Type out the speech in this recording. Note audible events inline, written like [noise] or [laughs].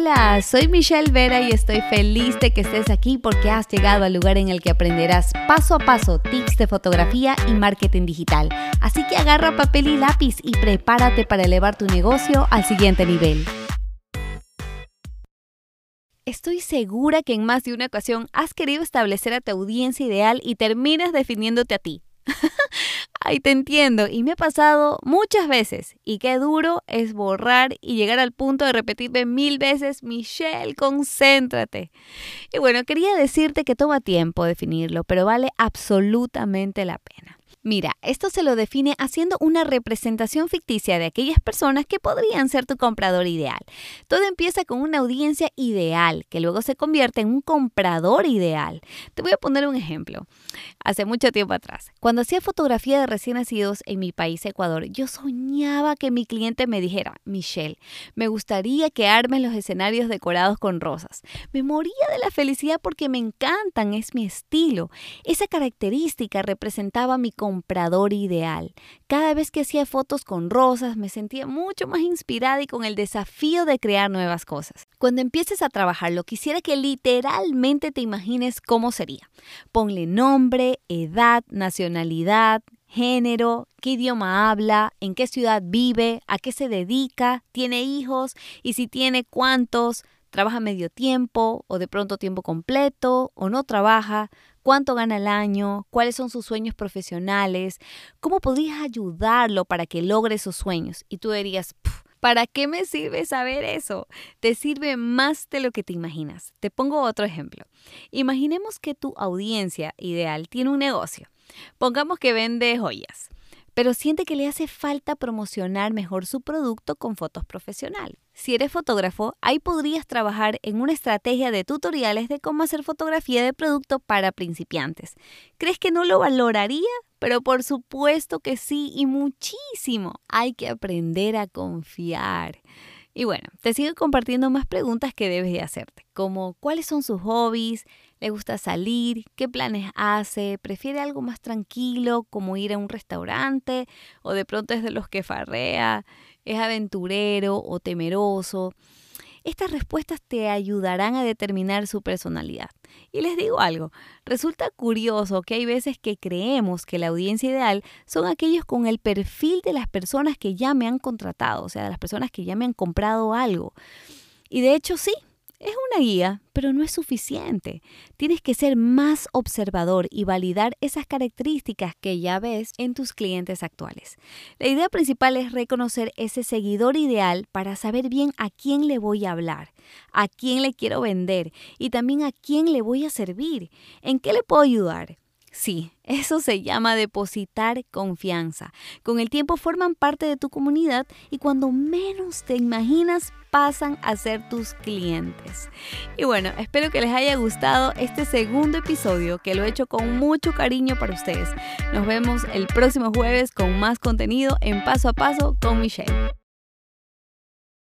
Hola, soy Michelle Vera y estoy feliz de que estés aquí porque has llegado al lugar en el que aprenderás paso a paso tips de fotografía y marketing digital. Así que agarra papel y lápiz y prepárate para elevar tu negocio al siguiente nivel. Estoy segura que en más de una ocasión has querido establecer a tu audiencia ideal y terminas definiéndote a ti. [laughs] Ay, te entiendo. Y me ha pasado muchas veces. Y qué duro es borrar y llegar al punto de repetirme mil veces, Michelle, concéntrate. Y bueno, quería decirte que toma tiempo definirlo, pero vale absolutamente la pena. Mira, esto se lo define haciendo una representación ficticia de aquellas personas que podrían ser tu comprador ideal. Todo empieza con una audiencia ideal, que luego se convierte en un comprador ideal. Te voy a poner un ejemplo. Hace mucho tiempo atrás, cuando hacía fotografía de recién nacidos en mi país, Ecuador, yo soñaba que mi cliente me dijera, Michelle, me gustaría que armes los escenarios decorados con rosas. Me moría de la felicidad porque me encantan, es mi estilo. Esa característica representaba mi comprador ideal. Cada vez que hacía fotos con rosas me sentía mucho más inspirada y con el desafío de crear nuevas cosas. Cuando empieces a trabajarlo, quisiera que literalmente te imagines cómo sería. Ponle nombre, edad, nacionalidad, género, qué idioma habla, en qué ciudad vive, a qué se dedica, tiene hijos y si tiene cuántos, trabaja medio tiempo o de pronto tiempo completo o no trabaja, cuánto gana al año, cuáles son sus sueños profesionales, cómo podrías ayudarlo para que logre sus sueños. Y tú dirías, ¿para qué me sirve saber eso? Te sirve más de lo que te imaginas. Te pongo otro ejemplo. Imaginemos que tu audiencia ideal tiene un negocio. Pongamos que vende joyas pero siente que le hace falta promocionar mejor su producto con fotos profesionales. Si eres fotógrafo, ahí podrías trabajar en una estrategia de tutoriales de cómo hacer fotografía de producto para principiantes. ¿Crees que no lo valoraría? Pero por supuesto que sí y muchísimo. Hay que aprender a confiar. Y bueno, te sigo compartiendo más preguntas que debes de hacerte, como cuáles son sus hobbies, le gusta salir, qué planes hace, prefiere algo más tranquilo como ir a un restaurante o de pronto es de los que farrea, es aventurero o temeroso. Estas respuestas te ayudarán a determinar su personalidad. Y les digo algo, resulta curioso que hay veces que creemos que la audiencia ideal son aquellos con el perfil de las personas que ya me han contratado, o sea, de las personas que ya me han comprado algo. Y de hecho sí, es una guía, pero no es suficiente. Tienes que ser más observador y validar esas características que ya ves en tus clientes actuales. La idea principal es reconocer ese seguidor ideal para saber bien a quién le voy a hablar, a quién le quiero vender y también a quién le voy a servir, en qué le puedo ayudar. Sí, eso se llama depositar confianza. Con el tiempo forman parte de tu comunidad y cuando menos te imaginas pasan a ser tus clientes. Y bueno, espero que les haya gustado este segundo episodio que lo he hecho con mucho cariño para ustedes. Nos vemos el próximo jueves con más contenido en paso a paso con Michelle.